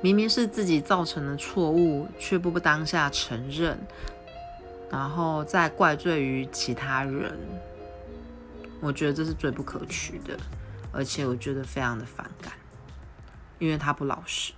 明明是自己造成的错误，却不不当下承认，然后再怪罪于其他人。我觉得这是最不可取的，而且我觉得非常的反感，因为他不老实。